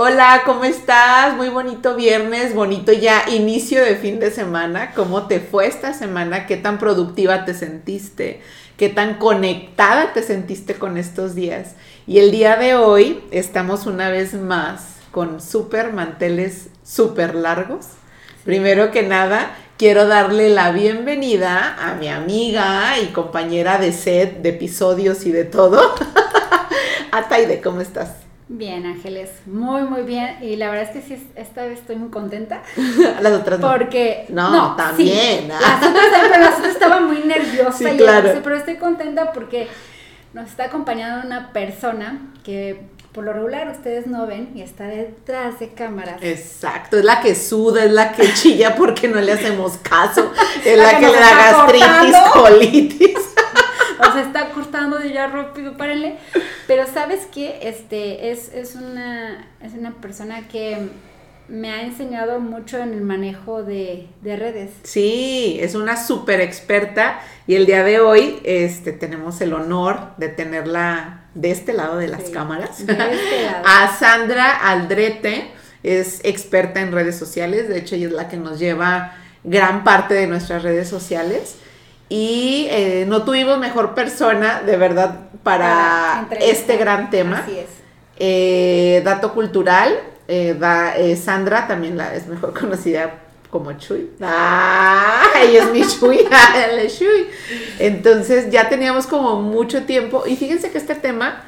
Hola, ¿cómo estás? Muy bonito viernes, bonito ya inicio de fin de semana. ¿Cómo te fue esta semana? ¿Qué tan productiva te sentiste? ¿Qué tan conectada te sentiste con estos días? Y el día de hoy estamos una vez más con súper manteles súper largos. Primero que nada, quiero darle la bienvenida a mi amiga y compañera de set, de episodios y de todo. a Taide, ¿cómo estás? Bien, Ángeles, muy, muy bien. Y la verdad es que sí, esta vez estoy muy contenta. las otras no. Porque. No, también. Las otras, pero las otras estaba muy nerviosa. Sí, claro. pero estoy contenta porque nos está acompañando una persona que por lo regular ustedes no ven y está detrás de cámaras. Exacto, es la que suda, es la que chilla porque no le hacemos caso, es la, que, le da gastritis, colitis. O se está cortando de ya rápido, párenle. Pero sabes que este es, es, una, es una persona que me ha enseñado mucho en el manejo de, redes. Sí, es una súper experta y el día de hoy este, tenemos el honor de tenerla de este lado de las cámaras. De este lado. A Sandra Aldrete, es experta en redes sociales, de hecho ella es la que nos lleva gran parte de nuestras redes sociales. Y eh, no tuvimos mejor persona, de verdad, para, este gran tema. Así es. Eh, dato cultural, eh, da, Sandra también la, es mejor conocida como Chuy. ¡Ah! Ella es mi Chuy, Chuy. Entonces ya teníamos como mucho tiempo. Y fíjense que este tema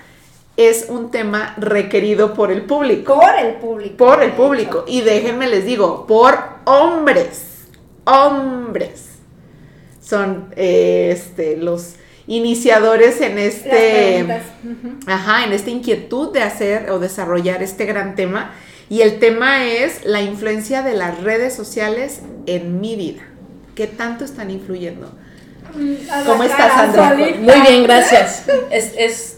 es un tema requerido por el público. Por el público. Por el público. Y déjenme les digo, por hombres. Hombres son eh, este, los iniciadores en este, ajá, en esta inquietud de hacer o desarrollar este gran tema. Y el tema es la influencia de las redes sociales en mi vida. ¿Qué tanto están influyendo? Mm, ¿Cómo estás, Sandra? Muy bien, gracias. Es, es,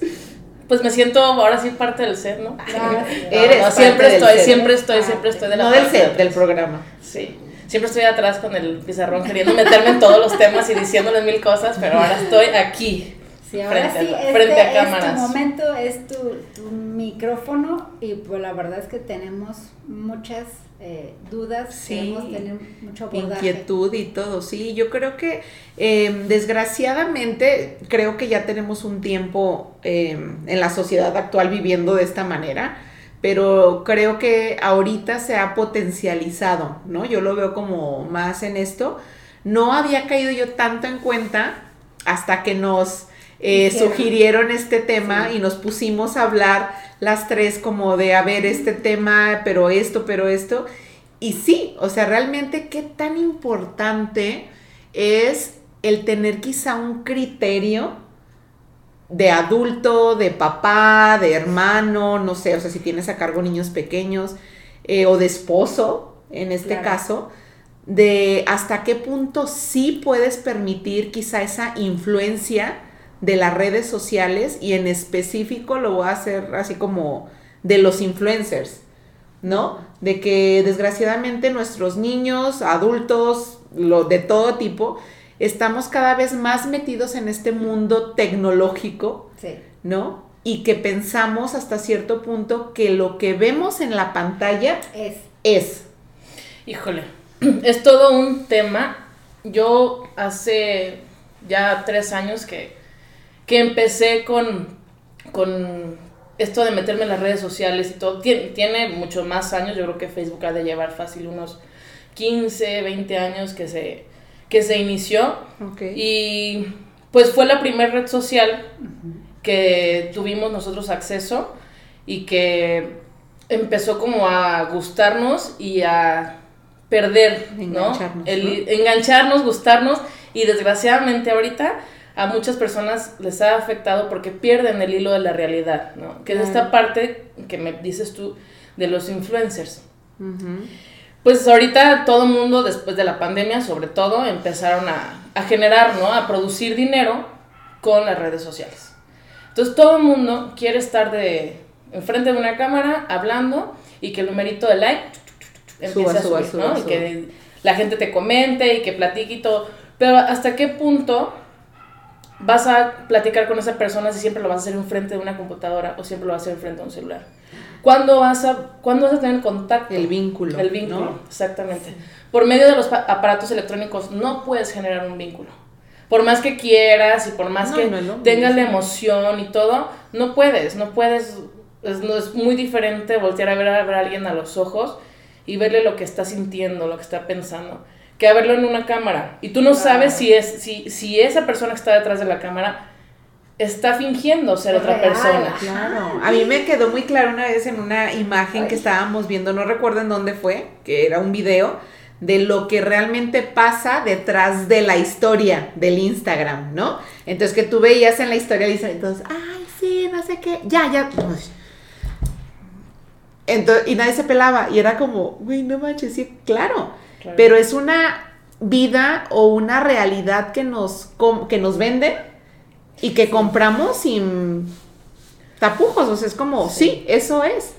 pues me siento ahora sí parte del set, ¿no? Eres siempre, estoy, siempre estoy, siempre estoy, de la No del set, del programa. Sí siempre estoy atrás con el pizarrón queriendo meterme en todos los temas y diciéndoles mil cosas, pero ahora estoy aquí. Sí, ahora frente, a, frente a cámaras. Es tu momento, es tu, micrófono y pues la verdad es que tenemos muchas eh, dudas, sí, tener mucho abordaje. Inquietud y todo, sí. Yo creo que em, desgraciadamente creo que ya tenemos un tiempo em, en la sociedad actual viviendo de esta manera pero creo que ahorita se ha potencializado, ¿no? Yo lo veo como más en esto. No había caído yo tanto en cuenta hasta que nos eh, sugirieron este tema y nos pusimos a hablar las tres como de, a ver, este tema, pero esto, pero esto. Y sí, o sea, realmente qué tan importante es el tener quizá un criterio de adulto, de papá, de hermano, no sé, o sea, si tienes a cargo niños pequeños, eh, o de esposo, en este caso, de hasta qué punto sí puedes permitir quizá esa influencia de las redes sociales y en específico lo voy a hacer así como de los influencers, ¿no? De que desgraciadamente nuestros niños, adultos, lo, de todo tipo, estamos cada vez más metidos en este mundo tecnológico, ¿no? Y que pensamos hasta cierto punto que lo que vemos en la pantalla es. Es. Híjole, es todo un tema. Yo hace ya tres años que, que empecé con, con esto de meterme en las redes sociales y todo. Tiene, tiene muchos más años, yo creo que Facebook ha de llevar fácil unos 15, 20 años que se, que se inició. Y pues fue la primera red social que tuvimos nosotros acceso y que empezó como a gustarnos y a perder, engancharnos, El, engancharnos, gustarnos y desgraciadamente ahorita a muchas personas les ha afectado porque pierden el hilo de la realidad, ¿no? Que es esta parte que me dices tú de los influencers. Pues ahorita todo el mundo, después de la pandemia, sobre todo, empezaron a, generar, ¿no? A producir dinero con las redes sociales. Entonces todo el mundo quiere estar de enfrente de una cámara hablando y que el numerito de like empiece a subir, ¿no? y que la gente te comente y que platique y todo. Pero hasta qué punto vas a platicar con esa persona si siempre lo vas a hacer enfrente de una computadora o siempre lo vas a hacer enfrente de un celular. ¿Cuándo vas a, ¿cuándo vas a tener contacto? El vínculo. El vínculo, exactamente. Por medio de los pa- aparatos electrónicos no puedes generar un vínculo. Por más que quieras y por más No, que no tengas la emoción y todo, no puedes, no puedes. Es, no, es muy diferente voltear a ver, a ver a alguien a los ojos y verle lo que está sintiendo, lo que está pensando, que a verlo en una cámara. Y tú no sabes si, es, si, si esa persona que está detrás de la cámara está fingiendo ser otra Real. persona. Claro, a mí me quedó muy claro una vez en una imagen que estábamos viendo, no recuerdo en dónde fue, que era un video de lo que realmente pasa detrás de la historia del Instagram, ¿no? Entonces que tú veías en la historia Instagram, entonces, ay, sí, no sé qué, ya, ya. Uy. Entonces, y nadie se pelaba, y era como, güey, no manches, sí, claro. Claro. Pero es una vida o una realidad que nos, que nos venden y que compramos sin tapujos. O sea, es como, sí, eso es.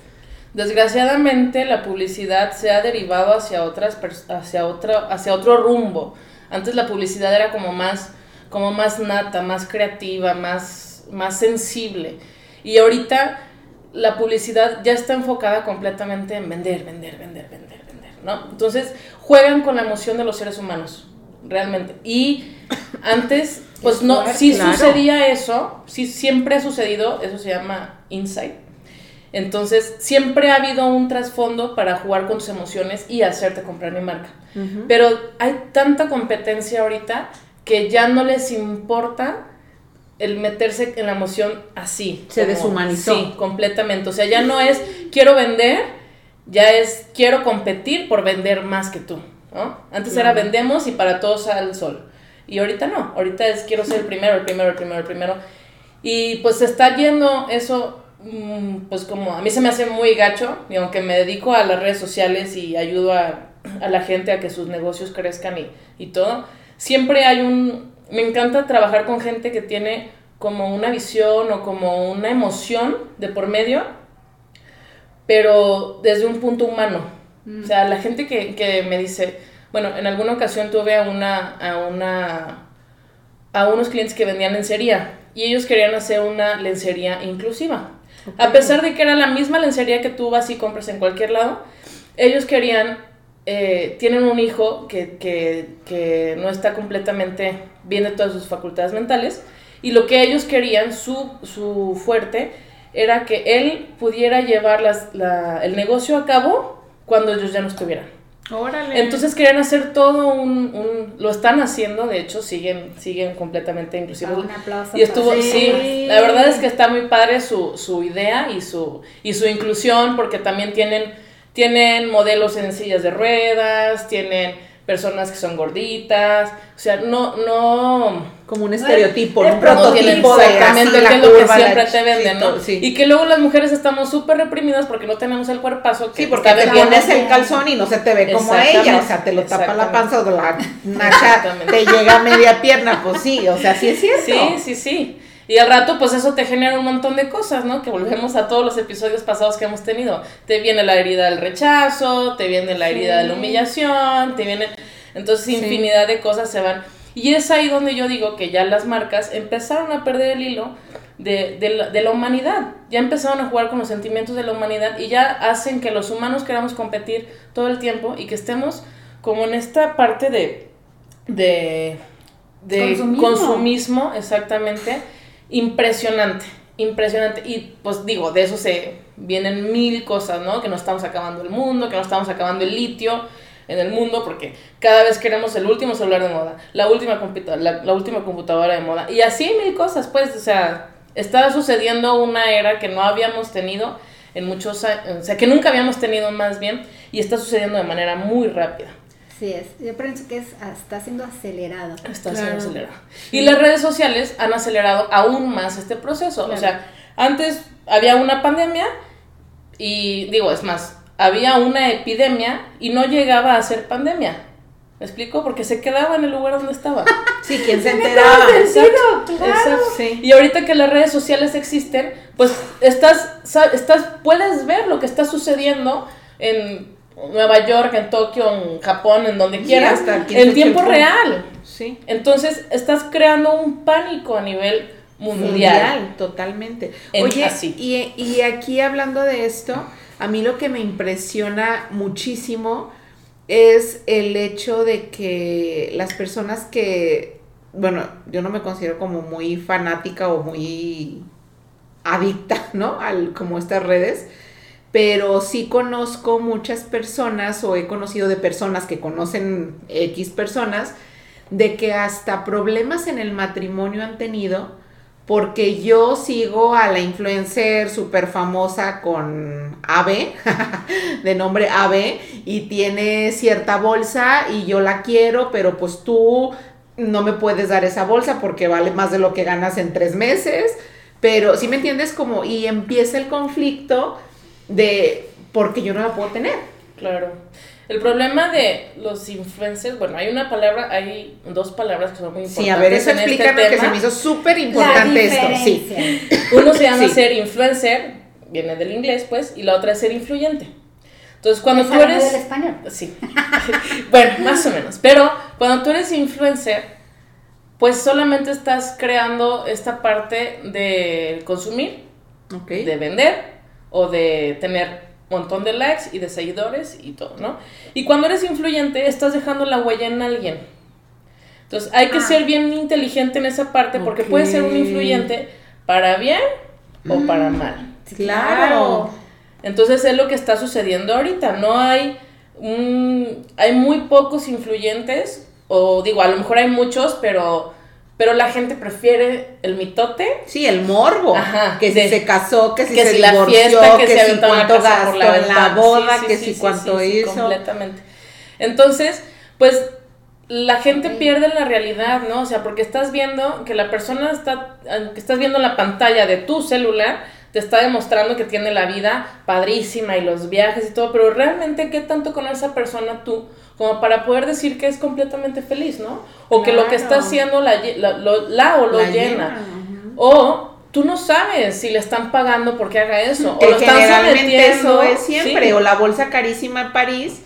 Desgraciadamente la publicidad se ha derivado hacia otras hacia otro hacia otro rumbo. Antes la publicidad era como más como más nata, más creativa, más más sensible. Y ahorita la publicidad ya está enfocada completamente en vender, vender, vender, vender, ¿no? Entonces, juegan con la emoción de los seres humanos, realmente. Y antes pues no fuerte, sí claro. sucedía eso, sí siempre ha sucedido, eso se llama insight. Entonces, siempre ha habido un trasfondo para jugar con tus emociones y hacerte comprar mi marca. Pero hay tanta competencia ahorita que ya no les importa el meterse en la emoción así. Se deshumanizó. Sí, completamente. O sea, ya no es quiero vender, ya es quiero competir por vender más que tú. ¿no? Antes era vendemos y para todos al sol. Y ahorita no. Ahorita es quiero ser el primero, el primero, el primero, el primero. Y pues está yendo eso, mm, pues como a mí se me hace muy gacho, y aunque me dedico a las redes sociales y ayudo a, a la gente a que sus negocios crezcan y, y todo, siempre hay un, me encanta trabajar con gente que tiene como una visión o como una emoción de por medio, pero desde un punto humano. O sea, la gente que, que me dice, bueno, en alguna ocasión tuve a una, a una, a unos clientes que vendían lencería y ellos querían hacer una lencería inclusiva. A pesar de que era la misma lencería que tú vas y compras en cualquier lado, ellos querían, eh, tienen un hijo que, que, que no está completamente bien de todas sus facultades mentales y lo que ellos querían, su, su fuerte, era que él pudiera llevar las, la- el negocio a cabo cuando ellos ya no estuvieran. Órale. Entonces querían hacer todo un, un- lo están haciendo, de hecho siguen siguen completamente inclusivos. Ah, un aplauso Y estuvo, para- sí. Sí. la verdad es que está muy padre su, su idea y su, y su inclusión, porque también tienen, tienen modelos en sillas de ruedas, tienen personas que son gorditas, o sea, no, no, como un No es- estereotipo, es un prototipo no de la es lo que siempre te venden, ¿no? sí. Y que luego las mujeres estamos súper reprimidas porque no tenemos el cuerpazo que Sí, porque te pones el calzón y no se te ve como a ella, o sea, te lo tapa la panza o la nacha te llega a media pierna, pues sí, o sea, sí es cierto. Sí, sí, sí. Y al rato, pues eso te genera un montón de cosas, ¿no? Que volvemos a todos los episodios pasados que hemos tenido. Te viene la herida del rechazo, te viene la herida de la humillación, te viene... Entonces, Sí. infinidad de cosas se van. Y es ahí donde yo digo que ya las marcas empezaron a perder el hilo de, de la, de la humanidad. Ya empezaron a jugar con los sentimientos de la humanidad y ya hacen que los humanos queramos competir todo el tiempo y que estemos como en esta parte de... de de Consumismo. consumismo, exactamente, impresionante, impresionante. Y pues digo, de eso se vienen mil cosas, ¿no? Que no estamos acabando el mundo, que no estamos acabando el litio en el mundo, porque cada vez queremos el último celular de moda, la última, computa- la, última computadora de moda, y así mil cosas, pues, o sea, está sucediendo una era que no habíamos tenido en muchos años, o sea, que nunca habíamos tenido más bien, y está sucediendo de manera muy rápida. Sí, es. Yo pienso que es, está siendo acelerado. Está Claro. siendo acelerado. Y las redes sociales han acelerado aún más este proceso. O sea, antes había una pandemia y digo, es más, había una epidemia y no llegaba a ser pandemia. ¿Me explico? Porque se quedaba en el lugar donde estaba. Sí, ¿quién se enteraba? Exacto, claro. exacto. Sí. Y ahorita que las redes sociales existen, pues estás, estás, puedes ver lo que está sucediendo en, Nueva York, en Tokio, en Japón, en donde Sí, quieras, hasta en tiempo real. Sí. Entonces, estás creando un pánico a nivel mundial. Mundial, totalmente. En- Oye, así. Y, y aquí hablando de esto, a mí lo que me impresiona muchísimo es el hecho de que las personas que, bueno, yo no me considero como muy fanática o muy adicta, ¿no? Al, como estas redes, pero sí conozco muchas personas o he conocido de personas que conocen X personas de que hasta problemas en el matrimonio han tenido porque yo sigo a la influencer súper famosa con AB, de nombre AB, y tiene cierta bolsa y yo la quiero, pero pues tú no me puedes dar esa bolsa porque vale más de lo que ganas en tres meses, pero si me entiendes como, y empieza el conflicto de porque yo no la puedo tener. Claro. El problema de los influencers, bueno, hay una palabra, hay dos palabras que son muy importantes. Sí, a ver, eso en este explícame que se tema. me hizo súper importante esto. Sí. Uno se llama Sí. ser influencer, viene del inglés, pues, y la otra es ser influyente. Entonces, cuando tú eres... del español. Sí. bueno, más o menos. Pero cuando tú eres influencer, pues solamente estás creando esta parte de consumir, Ok. de vender o de tener un montón de likes y de seguidores y todo, ¿no? Y cuando eres influyente, estás dejando la huella en alguien. Entonces, hay que Ah. ser bien inteligente en esa parte porque puedes ser un influyente para bien o para mal. Claro. Entonces es lo que está sucediendo ahorita. No hay un- hay muy pocos influyentes o digo a lo mejor hay muchos, pero pero la gente prefiere el mitote. Sí, el morbo. Ajá, que si de- se casó, que si que se si la divorció, fiesta, que, que, se si cuánto gastó por la en la boda, Sí, que sí, si sí, cuánto sí, sí, hizo. completamente. Entonces, pues la gente pierde la realidad, ¿no? O sea, porque estás viendo que la persona está, que estás viendo la pantalla de tu celular, te está demostrando que tiene la vida padrísima y los viajes y todo, pero realmente, ¿qué tanto con esa persona tú como para poder decir que es completamente feliz, ¿no? O que lo que está haciendo la, lle- la- lo- la o lo La llena. O tú no sabes si le están pagando porque haga eso. o Que lo están generalmente eso sometiendo. es siempre. sí. O la bolsa carísima en París.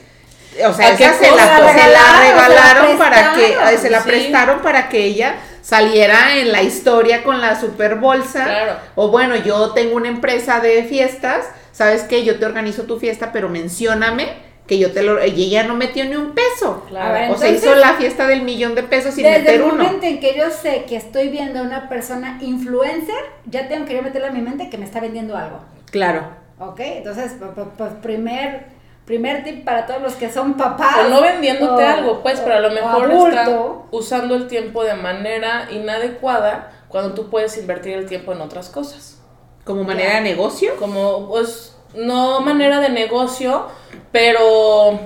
O sea, ¿A qué esa se la, se la Regalaron, se para que, prestaron, se la sí. prestaron para que ella saliera en la historia con la super bolsa. Claro. O bueno, yo tengo una empresa de fiestas, ¿sabes qué? Yo te organizo tu fiesta, pero mencióname que yo te lo... Y ella no metió ni un peso. Claro. O sea, entonces- hizo la fiesta del millón de pesos sin Desde meter el uno. momento en que yo sé que estoy viendo a una persona influencer, ya tengo que yo meterle a mi mente que me está vendiendo algo. Claro. ¿Ok? Entonces, pu- pu- pues primer, primer tip para todos los que son papás. O no vendiéndote o- algo, pues, pero a lo mejor está usando el tiempo de manera inadecuada cuando tú puedes invertir el tiempo en otras cosas. Como manera de negocio. Como, pues, no manera de negocio, pero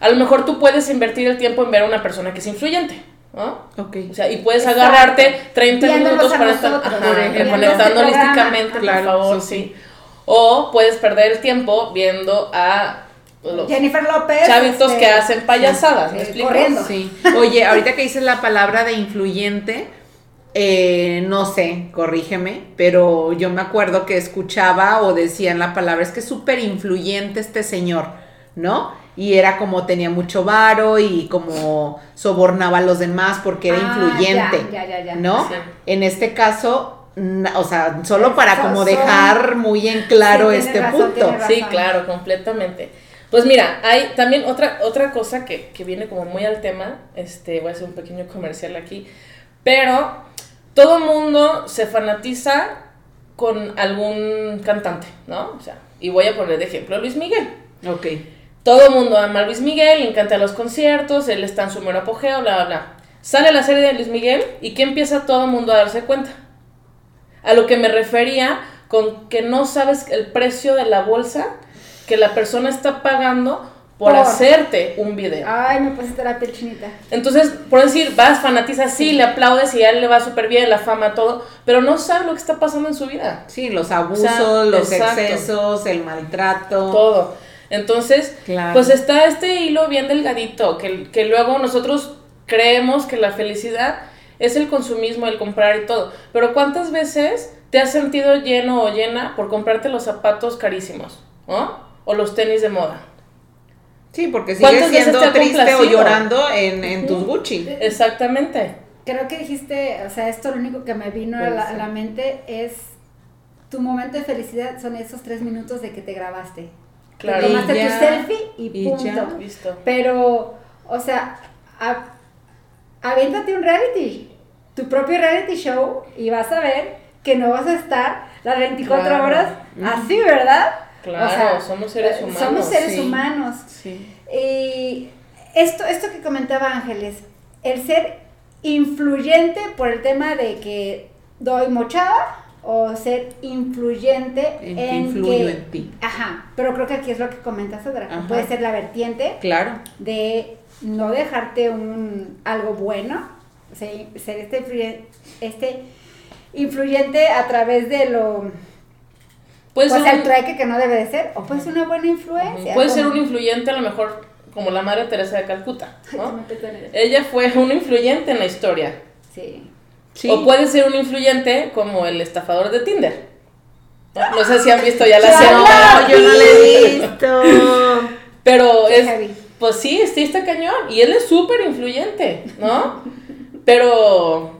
a lo mejor tú puedes invertir el tiempo en ver a una persona que es influyente, ¿no? Ok. O sea, y puedes Exacto. agarrarte 30 Viéndonos minutos para estar por conectando este holísticamente, por programa. favor, Claro, sí. O puedes perder el tiempo viendo a los Jennifer López. chavitos este, que hacen payasadas, ¿me sí, explico? corriendo. Sí. Oye, ahorita que dices la palabra de influyente, eh, no sé, corrígeme, pero yo me acuerdo que escuchaba o decían la palabra, es que es súper influyente este señor, ¿no? Y era como tenía mucho varo y como sobornaba a los demás porque era Ah, influyente, ya, ya, ya, ya. ¿no? Sí. En este caso, o sea, solo para So- como dejar muy en claro Sí, este razón, punto. Sí, claro, completamente. Pues mira, hay también otra, otra cosa que, que viene como muy al tema, este, voy a hacer un pequeño comercial aquí, pero todo mundo se fanatiza con algún cantante, ¿no? O sea, y voy a poner de ejemplo a Luis Miguel. Ok. Todo mundo ama a Luis Miguel, le encanta los conciertos, él está en su mero apogeo, bla, bla, bla. Sale la serie de Luis Miguel y ¿qué empieza todo el mundo a darse cuenta? A lo que me refería con que no sabes el precio de la bolsa que la persona está pagando por, Por. hacerte un video. Ay, me pusiste la piel chinita. Entonces, por decir, vas, fanatizas, sí, le aplaudes y a él le va súper bien, la fama, todo, pero no sabes lo que está pasando en su vida. Sí, los abusos, O sea, los exacto. excesos, el maltrato. todo. Entonces, Claro. pues está este hilo bien delgadito, que, que luego nosotros creemos que la felicidad es el consumismo, el comprar y todo. Pero ¿cuántas veces te has sentido lleno o llena por comprarte los zapatos carísimos? ¿no? O los tenis de moda. Sí, porque ¿Cuántas sigues siendo triste o llorando en, en tus Gucci. Exactamente. Creo que dijiste, o sea, esto lo único que me vino a la, a ser. la mente es tu momento de felicidad son esos tres minutos de que te grabaste. Claro. Te tomaste ya, tu selfie y, y punto. ya. Listo. Pero, o sea, a- aviéntate un reality, tu propio reality show y vas a ver que no vas a estar las 24 Claro. horas así, ¿verdad? Claro, O sea, somos seres humanos. Somos seres sí. humanos. Sí. Y esto, esto que comentaba Ángeles, el ser influyente por el tema de que doy mochada o ser influyente En en, que influyo que- en ti. Ajá, pero creo que aquí es lo que comenta Sandra, Ajá. puede ser la vertiente Claro. de no dejarte un algo bueno, o sea, ser este, este influyente a través de lo Puede pues ser el un- trueque que no debe de ser, o puede ser una buena influencia. Puede ser un influyente a lo mejor como la Madre Teresa de Calcuta, ¿no? Ella fue un influyente en la historia. Sí. Sí. O puede ser un influyente como el estafador de Tinder. No, No sé si han visto ya la serie. No, yo no la he visto. Pero Qué es, heavy. pues sí, sí está cañón. Y él es súper influyente, ¿no? Pero,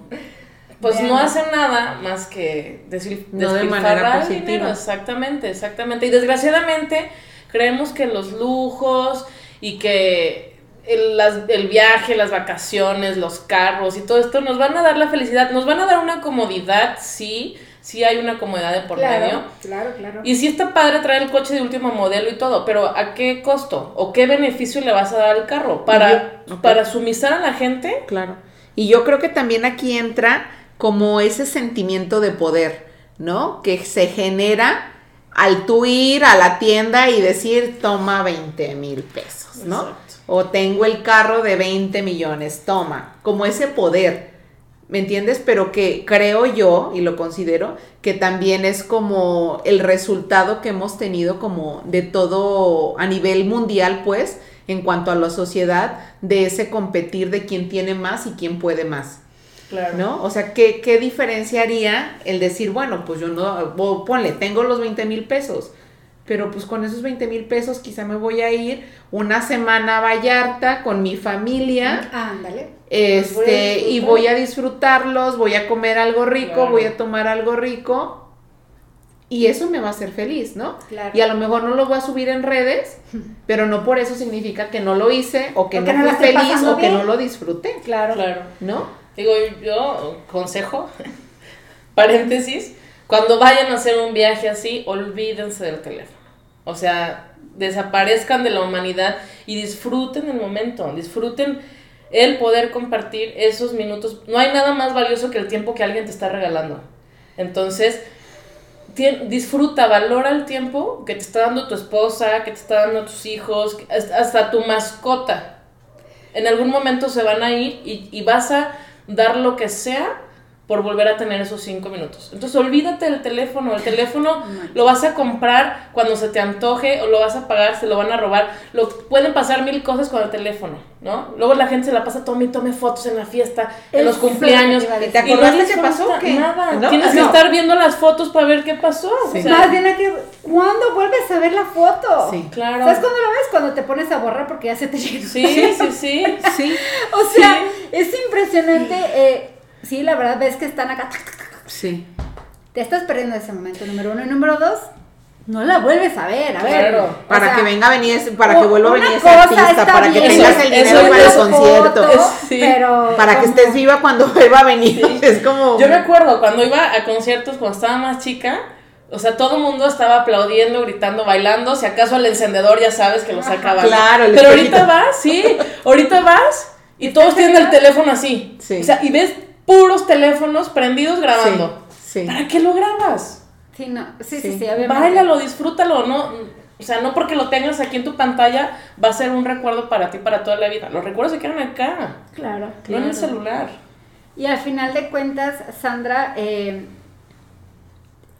pues no hace nada más que decir, No de manera el positiva. dinero. Exactamente, exactamente. Y desgraciadamente creemos que los lujos y que el, las- el viaje, las vacaciones, los carros y todo esto nos van a dar la felicidad, nos van a dar una comodidad, sí, sí hay una comodidad de por claro, medio. claro, claro. Y sí está padre traer el coche de último modelo y todo, pero ¿a qué costo? ¿O qué beneficio le vas a dar al carro? ¿Para, Yo- para sumizar a la gente? Claro. Y yo creo que también aquí entra como ese sentimiento de poder, ¿no? Que se genera al tú ir a la tienda y decir, toma 20 mil pesos, ¿no? Exacto. O tengo el carro de 20 millones, toma. Como ese poder, ¿me entiendes? Pero que creo yo, y lo considero, que también es como el resultado que hemos tenido como de todo a nivel mundial, pues, en cuanto a la sociedad, de ese competir de quién tiene más y quién puede más. Claro. ¿No? O sea, ¿qué, qué diferencia haría el decir, bueno, pues yo no, o ponle, tengo los 20 mil pesos, pero pues con esos 20 mil pesos quizá me voy a ir una semana a Vallarta con mi familia, Ándale. este, y voy a disfrutarlos, voy a comer algo rico, Claro. voy a tomar algo rico, y eso me va a hacer feliz, ¿no? Claro. Y a lo mejor no lo voy a subir en redes, pero no por eso significa que no lo hice, o que O que no la fui feliz, o que no lo disfruté, Claro. Claro. ¿no? Digo, yo, consejo, paréntesis, cuando vayan a hacer un viaje así, olvídense del teléfono. O sea, desaparezcan de la humanidad y disfruten el momento, disfruten el poder compartir esos minutos. No hay nada más valioso que el tiempo que alguien te está regalando. Entonces, disfruta, valora el tiempo que te está dando tu esposa, que te está dando tus hijos, hasta tu mascota. En algún momento se van a ir y, y vas a dar lo que sea por volver a tener esos cinco minutos. Entonces olvídate del teléfono, el teléfono lo vas a comprar cuando se te antoje o lo vas a pagar, se lo van a robar, lo, pueden pasar mil cosas con el teléfono, ¿no? Luego la gente se la pasa tome y tome fotos en la fiesta, en los cumpleaños. que te y no ¿Te acordaste qué pasó qué? Nada, ¿No? tienes que No. estar viendo las fotos para ver qué pasó. Sí. o sea, Más bien que, ¿cuándo vuelves a ver la foto? Sí. claro. ¿Sabes cuándo lo ves? Cuando te pones a borrar porque ya se te llegó. Sí, sí, sí. Sí, O sea, es impresionante. eh, sí, la verdad, ves que están acá. sí. Te estás perdiendo ese momento, número uno. Y número dos, no la vuelves a ver. A ver. Claro. o Para sea, que venga a venir, para que vuelva a venir ese artista, para que tengas el dinero para el concierto, foto, Sí. pero para que estés viva cuando vuelva a venir. Es como. Yo me acuerdo cuando iba a conciertos cuando estaba más chica, o sea, todo el mundo estaba aplaudiendo, gritando, bailando, si acaso el encendedor ya sabes que lo sacaban. Claro, el Pero ahorita vas, sí, ahorita vas y todos tienen el teléfono así. Sí. O sea, y ves puros teléfonos prendidos grabando. Sí, sí. ¿Para qué lo grabas? Sí, no, sí, sí, Sí. sí, obviamente. Báilalo, disfrútalo, no, o sea, no porque lo tengas aquí en tu pantalla va a ser un recuerdo para ti para toda la vida. Los recuerdos se quedan acá, Claro, no en el celular. Y al final de cuentas, Sandra, eh,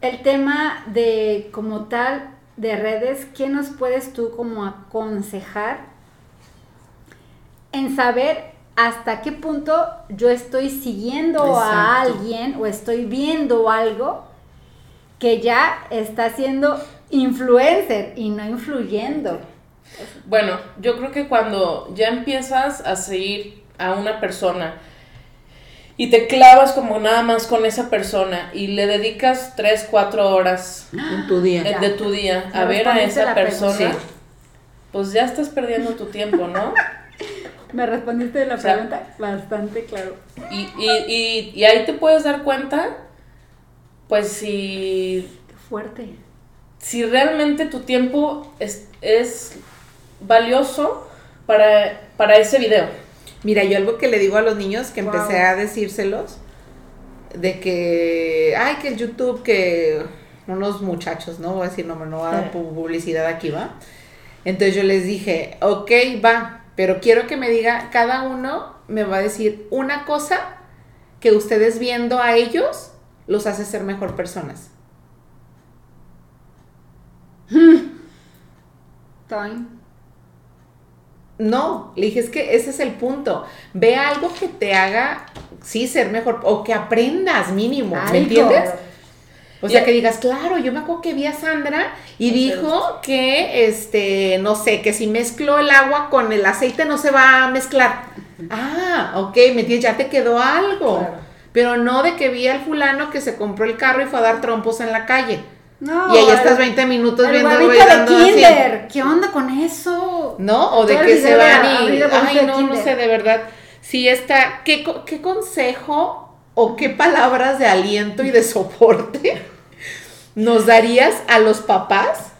el tema de como tal de redes, ¿qué nos puedes tú como aconsejar en saber hasta qué punto yo estoy siguiendo a alguien o estoy viendo algo que ya está siendo influencer y no influyendo? Bueno, yo creo que cuando ya empiezas a seguir a una persona y te clavas como nada más con esa persona y le dedicas 3, 4 horas En tu día. eh, de tu día a ver a esa persona, pues ya estás perdiendo tu tiempo, ¿no? Me respondiste la O sea, pregunta bastante claro. Y, y, y, y ahí te puedes dar cuenta, pues si, Qué fuerte. si realmente tu tiempo es, es valioso para, para ese video. Mira, yo algo que le digo a los niños, que Wow. empecé a decírselos, de que, ay, que el YouTube, que unos muchachos, ¿no? Voy a decir, no, no voy a dar publicidad aquí, ¿va? Entonces yo les dije, ok, va, pero quiero que me diga, cada uno me va a decir una cosa que ustedes viendo a ellos los hace ser mejor personas. Time. No, le dije, es que ese es el punto. Ve algo que te haga, sí, ser mejor, o que aprendas mínimo, ¿me entiendes? O sea, que digas, claro, yo me acuerdo que vi a Sandra y dijo que, este, no sé, que si mezclo el agua con el aceite no se va a mezclar. Ah, ok, me entiendes, ya te quedó algo. Claro. Pero no de que vi al fulano que se compró el carro y fue a dar trompos en la calle. No. y ahí el- estás 20 minutos el viendo güey, de así. Kinder. ¿Qué onda con eso? ¿no? O de el que se van y, el huevito ay, no, no sé, de verdad. Sí está, ¿qué, qué consejo o qué palabras de aliento y de soporte nos darías a los papás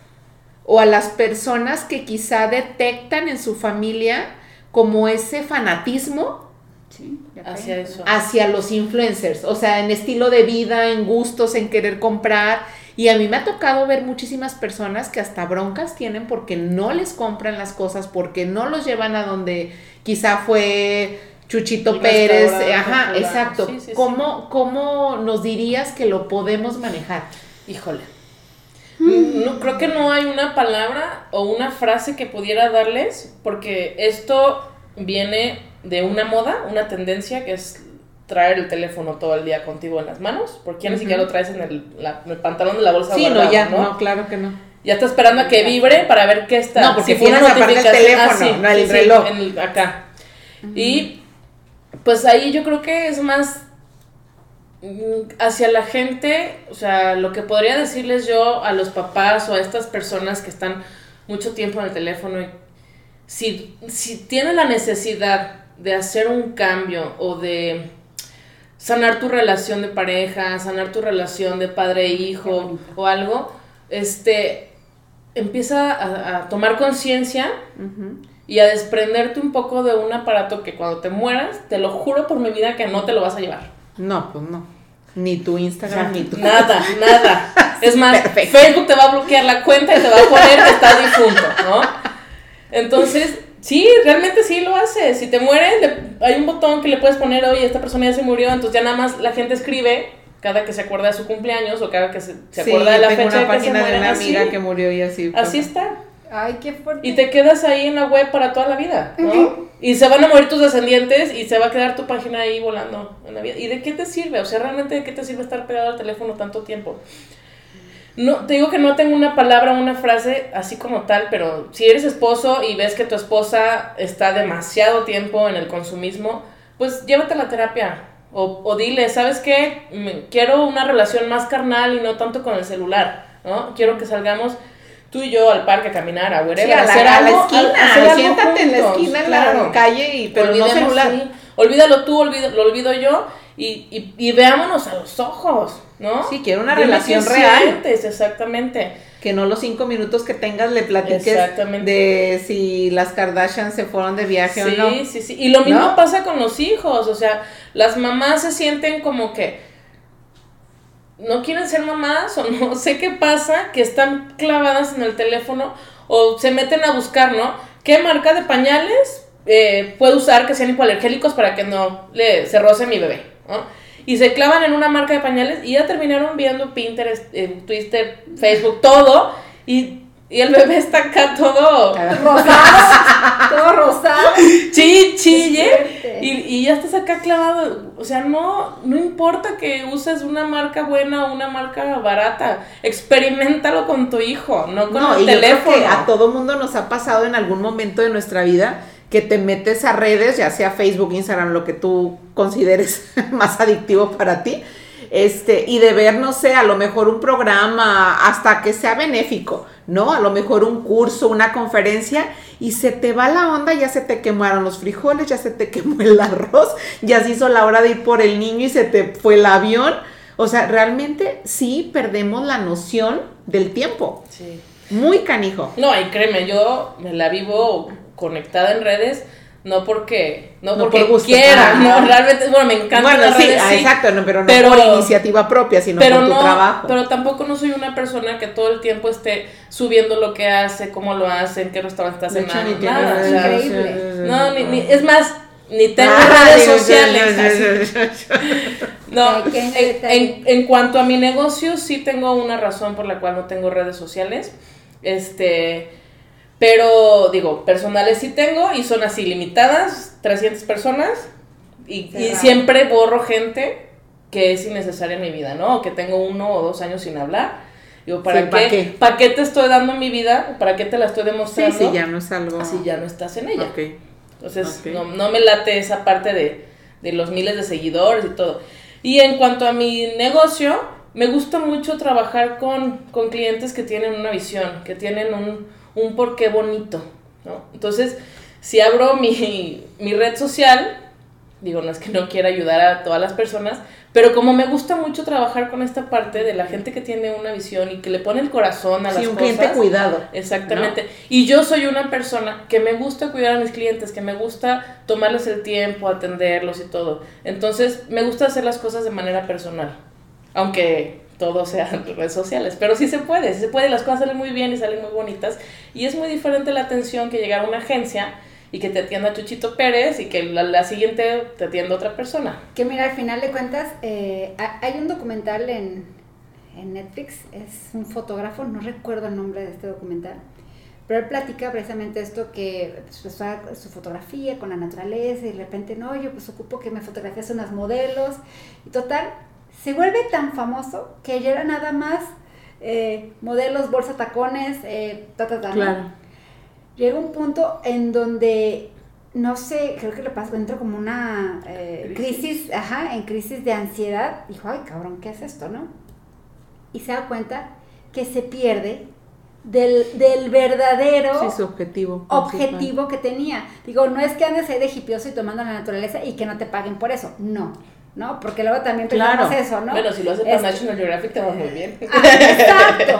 o a las personas que quizá detectan en su familia como ese fanatismo Sí, Hacia eso. hacia los influencers, o sea, en estilo de vida, en gustos, en querer comprar. Y a mí me ha tocado ver muchísimas personas que hasta broncas tienen porque no les compran las cosas, porque no los llevan a donde quizá fue Chuchito Pérez. restaurante, Ajá, exacto. Sí, sí, sí. ¿Cómo, ¿Cómo nos dirías que lo podemos manejar? Híjole. No, creo que no hay una palabra o una frase que pudiera darles, porque esto viene de una moda, una tendencia que es traer el teléfono todo el día contigo en las manos, porque ya ni Ujú. siquiera lo traes en el, la- en el pantalón de la bolsa Sí, guardado, no, ya, ¿no? no, claro que no. Ya está esperando a que vibre para ver qué está. No, porque fue una tienes aparte el ah, teléfono, no el reloj. en el- acá. Y pues ahí yo creo que es más mm, hacia la gente, o sea, lo que podría decirles yo a los papás o a estas personas que están mucho tiempo en el teléfono, y si, si tienen la necesidad de hacer un cambio o de sanar tu relación de pareja, sanar tu relación de padre e hijo o algo, este, empieza a, a tomar conciencia. Y a desprenderte un poco de un aparato que cuando te mueras, te lo juro por mi vida que no te lo vas a llevar. No, pues no. Ni tu Instagram, ni tu... Nada, nada. Es más, Perfecto. Facebook te va a bloquear la cuenta y te va a poner que estás difunto, ¿no? Entonces, sí, realmente sí lo hace. Si te mueres, le- hay un botón que le puedes poner, oye, esta persona ya se murió, entonces ya nada más la gente escribe cada que se acuerda de su cumpleaños o cada que se, se Sí, acuerda de la tengo fecha una de que se página de mueren. una Así, amiga que murió y así. así pasa. está. Ay, qué fuerte. Y te quedas ahí en la web para toda la vida, ¿no? Y se van a morir tus descendientes y se va a quedar tu página ahí volando en la vida. ¿Y de qué te sirve? O sea, ¿realmente de qué te sirve estar pegado al teléfono tanto tiempo? No, te digo que no tengo una palabra, una frase así como tal, pero si eres esposo y ves que tu esposa está demasiado tiempo en el consumismo, pues llévate a la terapia. O, o dile, ¿sabes qué? Me- quiero una relación más carnal y no tanto con el celular, ¿no? Quiero que salgamos tú y yo al parque a caminar, a wherever, Sí, a la, hacer a la algo, esquina, a- hacer algo siéntate en la esquina en claro. la calle, y, pero no Olvidemos, celular. sí. Olvídalo tú, olvido, lo olvido yo y, y, y veámonos a los ojos, ¿no? Sí, quiero una Dime relación real. sientes, exactamente. Que no los cinco minutos que tengas le platiques de si las Kardashian se fueron de viaje o Sí, no. sí, sí. Y lo mismo ¿No? pasa con los hijos, o sea, las mamás se sienten como que no quieren ser mamás o no sé qué pasa, que están clavadas en el teléfono o se meten a buscar, ¿no? ¿Qué marca de pañales eh, puedo usar que sean hipoalergénicos para que no le, se roce mi bebé? ¿no? Y se clavan en una marca de pañales y ya terminaron viendo Pinterest, eh, Twitter, Facebook, todo. Y Y el bebé está acá todo Rosado, todo rosado. chi, chille. Y, y ya estás acá clavado. O sea, no, no importa que uses una marca buena o una marca barata. Experimentalo con tu hijo, no con No, el y yo creo teléfono. que a todo mundo nos ha pasado en algún momento de nuestra vida que te metes a redes, ya sea Facebook, Instagram, lo que tú consideres más adictivo para ti, este, y de ver, no sé, a lo mejor un programa, hasta que sea benéfico, ¿no? A lo mejor un curso, una conferencia, y se te va la onda, ya se te quemaron los frijoles, ya se te quemó el arroz, ya se hizo la hora de ir por el niño y se te fue el avión. O sea, realmente sí perdemos la noción del tiempo. Sí. Muy canijo. No, y créeme, yo me la vivo conectada en redes, no porque, no, No porque por gusto. quiera, Ah. no, realmente, bueno, me encantan Bueno, las sí, redes, ah, sí, exacto, no, pero no Pero- por iniciativa propia, sino pero por tu no, trabajo. pero tampoco no soy una persona que todo el tiempo esté subiendo lo que hace, cómo lo hace, en qué restaurante está cenando, nada, redes sea, increíble. no, ni, ni- es más, ni tengo Ah, redes sociales. No, en, en- en cuanto a mi negocio, sí tengo una razón por la cual no tengo redes sociales. Este, pero digo, personales sí tengo y son así limitadas, 300 personas. Y, y siempre borro gente que es innecesaria en mi vida, ¿no? O que tengo uno o dos años sin hablar. Digo, ¿para, Sí, qué, ¿para qué? ¿para qué te estoy dando mi vida? ¿Para qué te la estoy demostrando? sí, ya no es algo. Si ya no estás en ella. Ok. Entonces, Ok. no, no me late esa parte de, de los miles de seguidores y todo. Y en cuanto a mi negocio, me gusta mucho trabajar con, con clientes que tienen una visión, que tienen un, un porqué bonito, ¿no? Entonces, si abro mi, mi red social, digo, no es que no quiera ayudar a todas las personas, pero como me gusta mucho trabajar con esta parte de la gente que tiene una visión y que le pone el corazón a las Sí, un cosas. cliente cuidado. Exactamente. Y yo soy una persona que me gusta cuidar a mis clientes, que me gusta tomarles el tiempo, atenderlos y todo. Entonces, me gusta hacer las cosas de manera personal. Aunque todo sea redes sociales. Pero sí se puede, sí se puede. Las cosas salen muy bien y salen muy bonitas. Y es muy diferente la atención que llegar a una agencia y que te atienda Chuchito Pérez y que la, la siguiente te atienda otra persona. Que mira, al final de cuentas, eh, ha- hay un documental en, en Netflix, es un fotógrafo, no recuerdo el nombre de este documental, pero él platica precisamente esto que pues, su fotografía con la naturaleza y de repente, no, yo pues ocupo que me fotografías unas modelos y total, se vuelve tan famoso que ya era nada más eh, modelos, bolsa, tacones, eh, ta, ta, ta, llega un punto en donde no sé, creo que le pasó, entró como una eh, crisis, ajá, en crisis de ansiedad. Dijo, ay, cabrón, ¿qué es esto, no? Y se da cuenta que se pierde del, del verdadero Sí, su objetivo. objetivo que tenía. Digo, no es que andes ahí de hipioso y tomando la naturaleza y que no te paguen por eso, no, ¿no? Porque luego también pensamos Claro. eso, ¿no? Bueno, si lo haces para Este- National Geographic te va muy bien. Ah, exacto.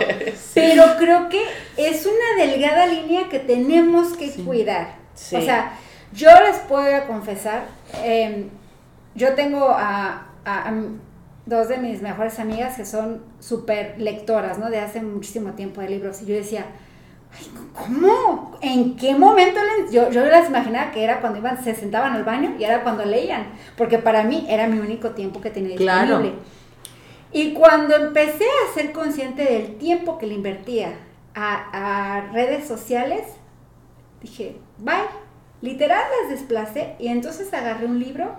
Pero creo que es una delgada línea que tenemos que Sí. cuidar. Sí. O sea, yo les puedo confesar, eh, yo tengo a, a- a dos de mis mejores amigas que son súper lectoras, ¿no? De hace muchísimo tiempo de libros. Y yo decía, Ay, ¿cómo? ¿En qué momento? les-?" Yo, yo las imaginaba que era cuando iban, se sentaban al baño y era cuando leían. Porque para mí era mi único tiempo que tenía Claro. disponible. Y cuando empecé a ser consciente del tiempo que le invertía a, a redes sociales, dije, bye. Literal las desplacé y entonces agarré un libro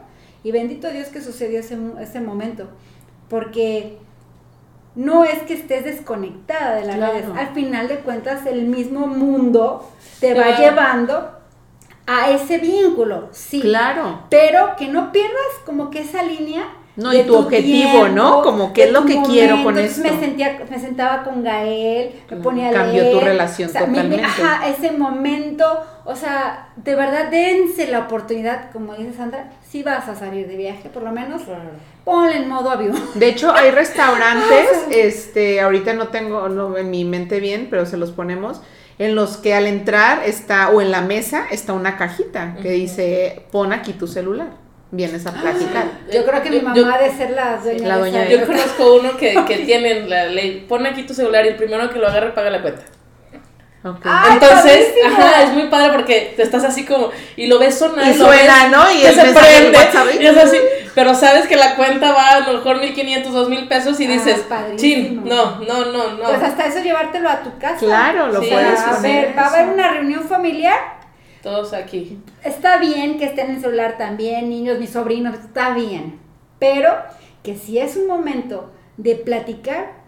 y bendito Dios que sucedió ese, ese momento. Porque no es que estés desconectada de las Claro. redes. Al final de cuentas, el mismo mundo te va Claro. llevando a ese vínculo, sí. Claro. Pero que no pierdas como que esa línea. No, de y tu objetivo, ¿no? Como qué es lo que quiero con esto. Me sentía, me sentaba con Gael, me ponía a cambió leer. tu relación totalmente. ajá, ese momento, o sea, de verdad dense la oportunidad, como dice Sandra, si vas a salir de viaje, por lo menos, ponle en modo avión. De hecho, hay restaurantes, Ah, este, ahorita no tengo no, en mi mente bien, pero se los ponemos, en los que al entrar está, o en la mesa, está una cajita que dice, pon aquí tu celular, vienes a platicar. Yo creo que mi mamá Yo- ha de ser la dueña La de dueña esa de- Yo conozco uno que, que tienen la ley, pon aquí tu celular y el primero que lo agarre paga la cuenta. Ok. ¡Ay, Entonces, ajá, es muy padre porque te estás así como, y lo ves sonar. Y lo suena, ves ¿no? Y el se prende, WhatsApp, y es así, pero sabes que la cuenta va a lo mejor 1500, 2000 pesos y Ah, dices, padrísimo. chin, no, no, no, no. Pues hasta eso llevártelo a tu casa. Claro, lo Sí, puedes a ver, va a haber una reunión familiar. Todos aquí. Está bien que estén en el celular también, niños, mis sobrinos, está bien. Pero que si es un momento de platicar,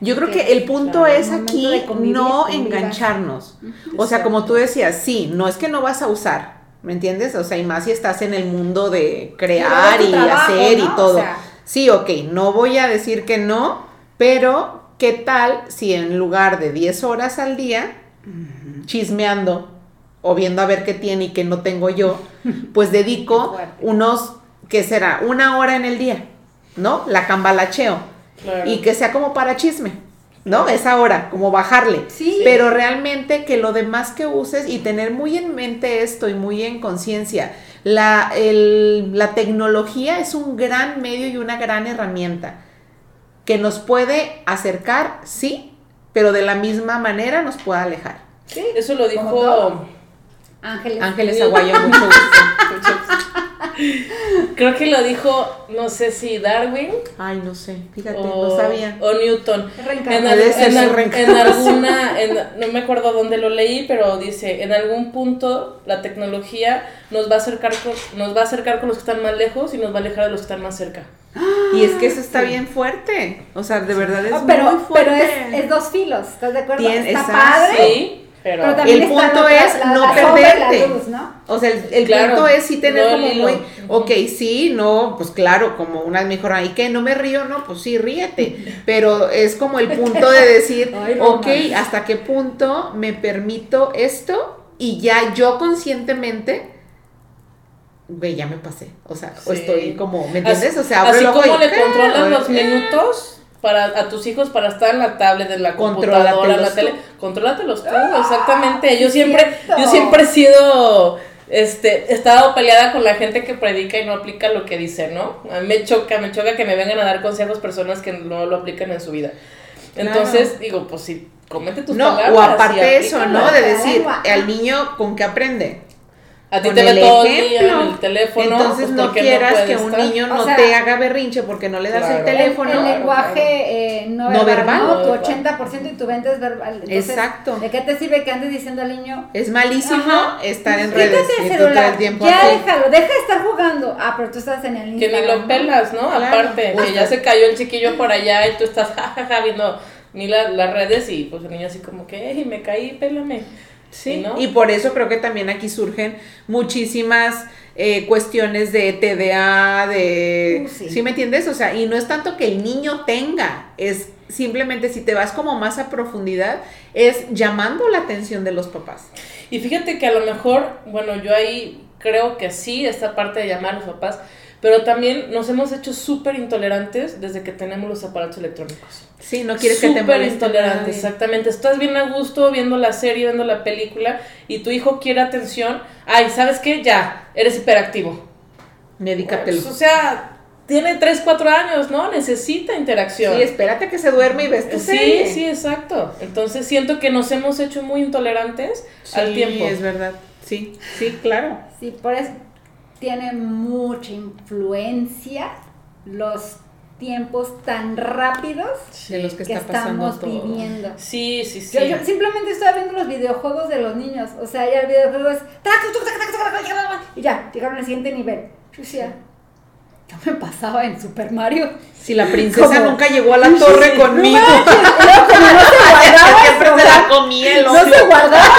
Yo creo que el punto es aquí no engancharnos. O sea, como tú decías, sí, no es que no vas a usar, ¿me entiendes? O sea, y más si estás en el mundo de crear y trabajo, hacer ¿no? y O todo. sea. Sí, ok, no voy a decir que no, pero ¿qué tal si en lugar de 10 horas al día, chismeando o viendo a ver qué tiene y qué no tengo yo, pues dedico unos, ¿qué será? Una hora en el día, ¿no? La cambalacheo. Claro. Y que sea como para chisme, ¿no? Esa hora, como bajarle. Sí. Pero realmente que lo demás que uses y tener muy en mente esto y muy en conciencia, la, el- la tecnología es un gran medio y una gran herramienta que nos puede acercar, sí, pero de la misma manera nos puede alejar. Sí, Eso lo dijo. Ángeles. Ángeles Aguayo, mucho gusto. Creo que lo dijo, no sé si Darwin Ay, no sé, fíjate, o, no sabía. o Newton. Reencarnación. En, al- al- alguna, en- no me acuerdo dónde lo leí, pero dice, en algún punto la tecnología nos va a acercar con, nos va a acercar con los que están más lejos y nos va a alejar de los que están más cerca. Y es que eso está bien fuerte. O sea, de verdad es Ah, pero, muy fuerte. pero es, es dos filos, ¿estás de acuerdo? Tien- Está exacto. padre. Sí, pero, Pero también El está punto la es la- no la perderte. luz, ¿no? O sea, el, el Claro, punto es sí tener no como muy, ok, sí, no, pues claro, como una me dijeron, ¿y qué? ¿No me río? No, pues sí, ríete. Pero es como el punto de decir, Ay, ok. ¿hasta qué punto me permito esto? Y ya yo conscientemente, güey, ya me pasé. O sea, o estoy como, ¿me entiendes? Así, o sea, abro así el ojo como y, le ¿qué? controlas los minutos para a tus hijos para estar en la tablet, en la computadora, en la tele, contrólatelos tú, exactamente. Yo siempre, cierto. yo siempre he sido, este, he estado peleada con la gente que predica y no aplica lo que dice, ¿no? A mí me choca, me choca que me vengan a dar consejos personas que no lo aplican en su vida. Entonces, digo, pues si comete tus No, palabras. o aparte eso, ¿no? De decir, al niño con qué aprende. A ti con te ve todo el día ejemplo. en el teléfono. Entonces pues, no ¿por qué quieras que un estar? niño O no sea, te haga berrinche porque no le das claro. el teléfono. El, el Claro, lenguaje eh, no, No verbal, verbal. ¿no? Tu No verbal. 80% y tu 20% es verbal. Entonces, Exacto. ¿De qué te sirve que andes diciendo al niño? Es malísimo Ajá. estar en Quítate redes el celular, el tiempo ya así. déjalo, deja de estar jugando. Ah, pero tú estás en el Que ni Instagram, lo pelas, ¿no? Claro. Aparte, Pues que ya estás- se cayó el chiquillo por allá y tú estás jajaja viendo ni la- las redes y pues el niño así como que, "Ey, me caí, pélame. Sí, ¿no? y por eso creo que también aquí surgen muchísimas eh, cuestiones de TDA, de... Uh, sí. sí. me entiendes? O sea, y no es tanto que el niño tenga, es simplemente si te vas como más a profundidad, es llamando la atención de los papás. Y fíjate que a lo mejor, bueno, yo ahí creo que sí, esta parte de llamar a los papás, pero también nos hemos hecho súper intolerantes desde que tenemos los aparatos electrónicos. Sí, no quieres que te Súper moleste intolerante, nadie. exactamente. Estás bien a gusto viendo la serie, viendo la película y tu hijo quiere atención. Ay, ¿sabes qué? Ya, eres hiperactivo. Medícatelo. Pues, o sea, tiene 3, 4 años, ¿no? Necesita interacción. Sí, espérate que se duerme y ves tu Sí, serie. sí, exacto. Entonces siento que nos hemos hecho muy intolerantes al Sí, tiempo. es verdad. Sí, sí, claro. Sí, por eso tiene mucha influencia los tiempos tan rápidos De los que está estamos todo. viviendo. Sí, sí, sí. Yo, yo simplemente estaba viendo los videojuegos de los niños. O sea, ya el videojuego es. Y ya, llegaron al siguiente nivel. Yo decía, ¿qué me pasaba en Super Mario? Si la princesa ¿Cómo? nunca llegó a la torre conmigo. No guardaba. Siempre se la comía el No se guardaba.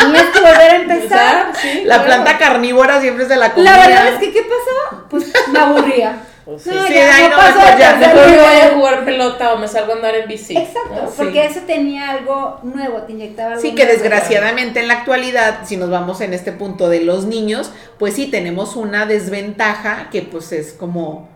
Tenías que volver a empezar. Sí, La claro. planta carnívora siempre se la comía. La verdad es que, ¿qué pasaba? Pues me aburría. Pues sí. No, Sí, ya, no no, pasó mejor ya, Mejor me voy a jugar pelota o me salgo a andar en bici. Exacto, ¿no? porque Sí. eso tenía algo nuevo, te inyectaba algo Sí, que nuevo. desgraciadamente en la actualidad, si nos vamos en este punto de los niños, pues sí tenemos una desventaja que pues es como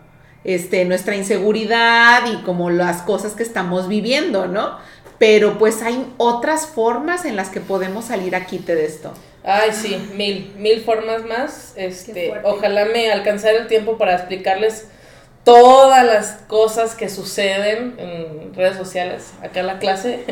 este nuestra inseguridad y como las cosas que estamos viviendo, ¿no? Pero pues hay otras formas en las que podemos salir a quite de esto. Ay, sí, mil, mil formas más. Este, ojalá me alcanzara el tiempo para explicarles todas las cosas que suceden en redes sociales, acá en la clase,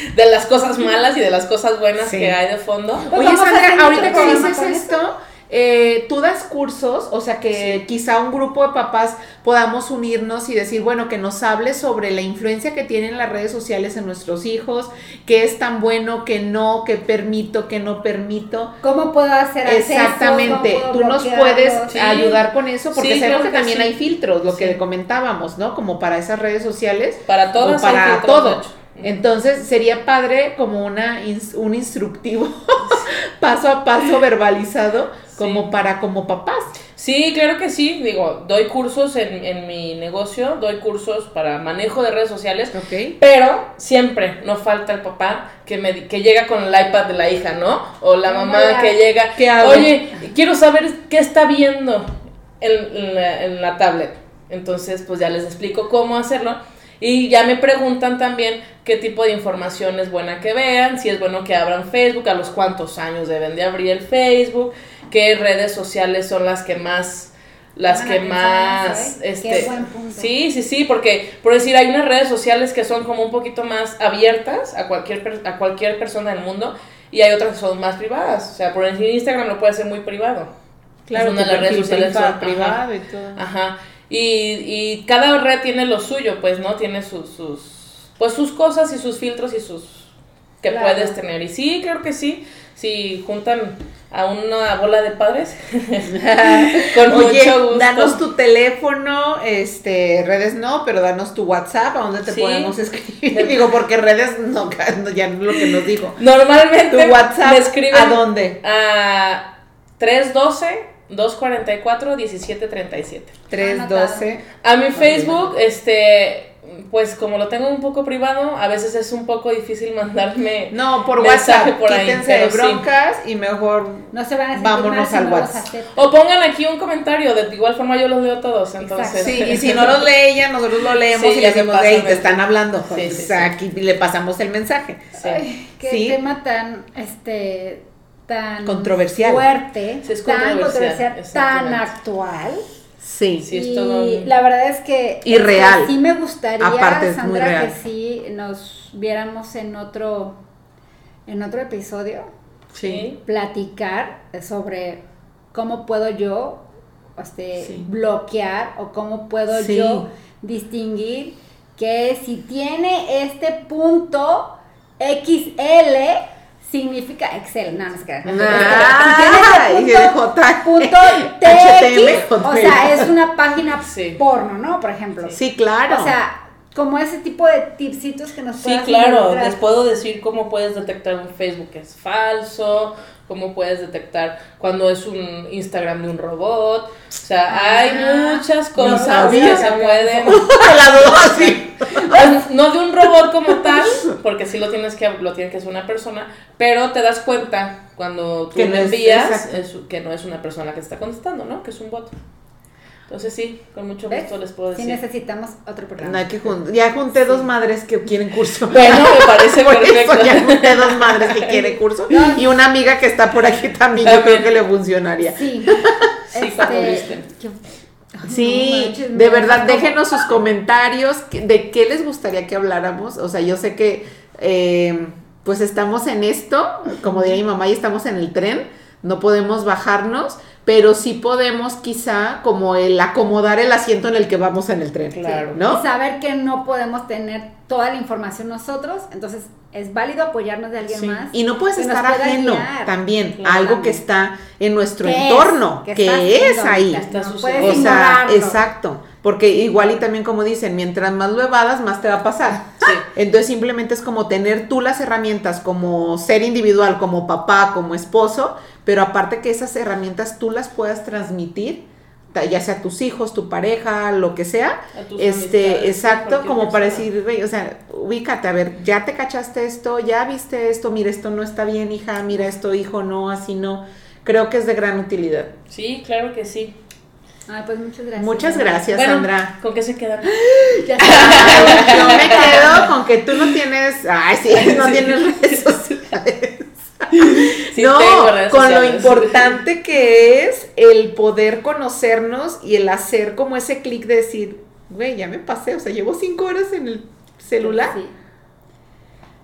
de las cosas malas y de las cosas buenas Sí. que hay de fondo. Pues Oye, Sandra, ahorita que dices esto, eh, tú das cursos, o sea que quizá un grupo de papás podamos unirnos y decir, bueno, que nos hable sobre la influencia que tienen las redes sociales en nuestros hijos, qué es tan bueno, que no, que permito, que no permito. ¿Cómo puedo hacer acceso? Exactamente, ¿Cómo puedo tú nos puedes Sí. ayudar con eso porque Sí, sabemos que que también hay filtros, lo que comentábamos, ¿no? Como para esas redes sociales Para hay para todo. Entonces sería padre como una un instructivo paso a paso verbalizado como Sí. para como papás. Sí, claro que sí. Digo, doy cursos en, en mi negocio, doy cursos para manejo de redes sociales. ¿Ok? Pero siempre no falta el papá que me que llega con el iPad de la hija, ¿no? O la ¿Cómo mamá que llega, ¿Qué hago? oye, quiero saber qué está viendo en, en la, en la tablet. Entonces, pues ya les explico cómo hacerlo. Y ya me preguntan también qué tipo de información es buena que vean, si es bueno que abran Facebook, a los cuántos años deben de abrir el Facebook, qué redes sociales son las que más las que más ¿eh? Este buen punto. sí sí sí porque por decir hay unas redes sociales que son como un poquito más abiertas a cualquier a cualquier persona del mundo y hay otras que son más privadas o sea por decir Instagram lo puede ser muy privado Claro, es una de las redes sociales son- privado ajá. y todo. Ajá. Y, y cada red tiene lo suyo, pues, ¿no? Tiene sus, sus, pues, sus cosas y sus filtros y sus que Claro. puedes tener. Y sí, claro que sí. Si juntan a una bola de padres, con Oye, mucho gusto. danos tu teléfono, este, redes no, pero danos tu WhatsApp, a dónde te Sí. podemos escribir. Digo, porque redes no, ya no es lo que nos dijo. Normalmente Tu WhatsApp, me escriben ¿a dónde? a 312-244-1737. 312. A mi Facebook, este, pues como lo tengo un poco privado, a veces es un poco difícil mandarme No, por WhatsApp, por ahí, quítense de sí. broncas y mejor No se van a Vámonos si al no WhatsApp. O pongan aquí un comentario, de igual forma yo los leo todos, entonces. Sí, y si no los lee ella, nosotros lo leemos Sí, y le pasa hey, te están hablando. Sí, Pues, aquí le pasamos el mensaje. Sí. Ay, qué Sí. tema tan, este, tan Controversial. fuerte, Sí, es tan controversial, controversial, tan actual. Sí. Sí, es y todo un- la verdad es que Y real. sí me gustaría, Aparte, es muy Sandra, real. que sí nos viéramos en otro, en otro episodio, Sí. platicar sobre cómo puedo yo este, Sí. bloquear o cómo puedo Sí. yo distinguir que si tiene este punto XL significa Excel, no, no es que Ah, punto TX, o sea, es una página Sí. porno, ¿no? Por ejemplo. Sí, claro. O sea, como ese tipo de tipsitos que nos Sí, claro, les puedo decir cómo puedes detectar un Facebook que es falso, cómo puedes detectar cuando es un Instagram de un robot. O sea, hay Ah, muchas cosas sabía. que se pueden... Pues, no de un robot como tal, porque sí lo tienes que lo tiene que ser una persona, pero te das cuenta cuando tú Que no envías es- que no es una persona que está contestando, ¿no? Que es un bot. Entonces sí, con mucho ¿Ves? gusto les puedo Sí decir. necesitamos otro programa. No hay que jun- ya junté dos madres que quieren curso. Bueno, me parece Por eso perfecto. ya junté dos madres que quieren curso. Y una amiga que está por aquí también, yo También. creo que le funcionaría. Sí. Sí, cuando este, yo- no Sí, manches, de verdad, como- déjenos sus comentarios de qué les gustaría que habláramos. O sea, yo sé que eh, pues estamos en esto, como diría mi mamá, y estamos en el tren, no podemos bajarnos, pero sí podemos quizá como el acomodar el asiento en el que vamos en el tren. Claro. ¿No? Y saber que no podemos tener toda la información nosotros, entonces es válido apoyarnos de alguien Sí. más. Y no puedes estar ajeno guiar. también Claro. a algo que está en nuestro entorno, ¿Qué que es ahí. Está No puedes O sea, exacto. Porque igual y también como dicen, mientras más lo evadas, más te va a pasar. Sí. Entonces simplemente es como tener tú las herramientas como ser individual, como papá, como esposo, pero aparte que esas herramientas tú las puedas transmitir, ya sea a tus hijos, tu pareja, lo que sea. A tus Este, exacto, como para decir, o sea, ubícate, a ver, ya te cachaste esto, ya viste esto, mira, esto no está bien, hija, mira esto, hijo, no, así no. Creo que es de gran utilidad. Sí, claro que sí. Ay, pues muchas gracias. Muchas gracias, Bueno, Sandra. ¿con qué se quedan? Ya está. Yo me quedo con que tú no tienes, ay, sí, no Sí. tienes redes sociales. Sí, no, tengo redes con lo importante que es el poder conocernos y el hacer como ese clic de decir, güey, ya me pasé, o sea, llevo cinco horas en el celular. Sí.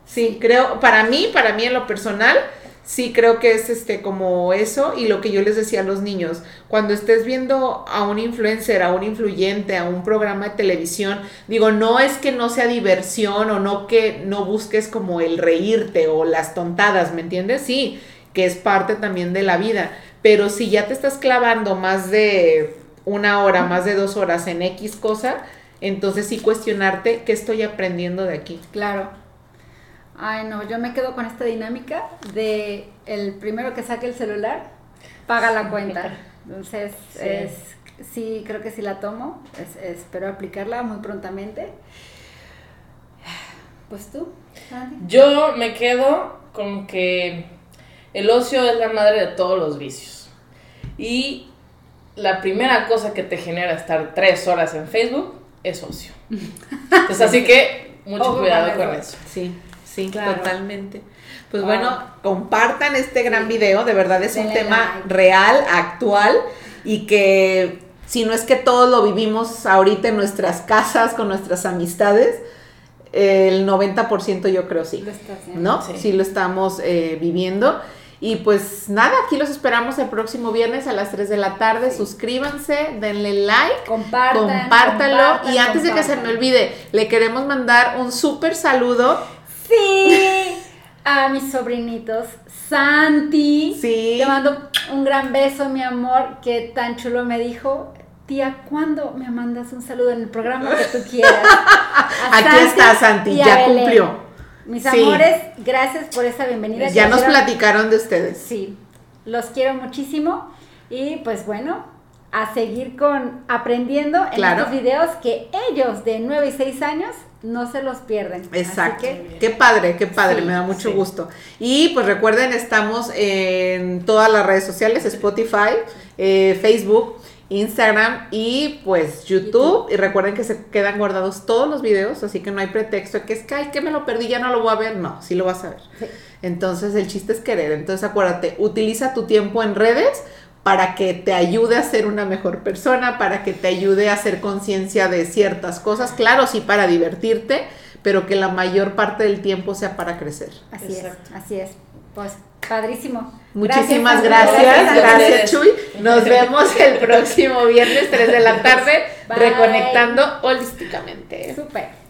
Sí, creo, para mí, para mí en lo personal, sí creo que es este como eso y lo que yo les decía a los niños, cuando estés viendo a un influencer, a un influyente, a un programa de televisión, digo, no es que no sea diversión o no que no busques como el reírte o las tontadas, ¿me entiendes? Sí, que es parte también de la vida, pero si ya te estás clavando más de una hora, más de dos horas en X cosa, entonces sí cuestionarte qué estoy aprendiendo de aquí. Claro. Ay, no, yo me quedo con esta dinámica de el primero que saque el celular, paga la cuenta. Entonces, sí, es, sí creo que sí la tomo. espero aplicarla muy prontamente. Pues tú, Yo me quedo con que el ocio es la madre de todos los vicios. Y la primera cosa que te genera estar tres horas en Facebook es ocio. Entonces, así que mucho cuidado con eso. Sí. Sí, totalmente. Pues bueno, compartan este gran video, de verdad es un tema real, actual y que si no es que todos lo vivimos ahorita en nuestras casas, con nuestras amistades, el 90% yo creo sí. ¿No? Sí. lo estamos eh, viviendo. Y pues nada, aquí los esperamos el próximo viernes a las 3 de la tarde. Suscríbanse, denle like, compártanlo. y antes de que se me olvide, le queremos mandar un súper saludo Sí. A mis sobrinitos. Santi. Sí. Te mando un gran beso, mi amor, que tan chulo me dijo. Tía, ¿cuándo me mandas un saludo en el programa que tú quieras? Aquí está Santi, ya cumplió. Mis amores, gracias por esa bienvenida. Ya nos platicaron de ustedes. Sí, los quiero muchísimo y pues bueno, a seguir con aprendiendo en estos videos que ellos de 9 y 6 años no se los pierden. Exacto. qué padre, qué padre, me da mucho gusto. Y pues recuerden, estamos en todas las redes sociales, Spotify, eh, Facebook, Instagram y pues YouTube. Y recuerden que se quedan guardados todos los videos, así que no hay pretexto de que es que, ay, que me lo perdí, ya no lo voy a ver. No, sí lo vas a ver. Entonces el chiste es querer. Entonces acuérdate, utiliza tu tiempo en redes para que te ayude a ser una mejor persona, para que te ayude a hacer conciencia de ciertas cosas, claro, sí para divertirte, pero que la mayor parte del tiempo sea para crecer. Así es, así es. Pues padrísimo. Muchísimas gracias, gracias, Chuy. Nos vemos el próximo viernes 3 de la tarde reconectando holísticamente. Súper.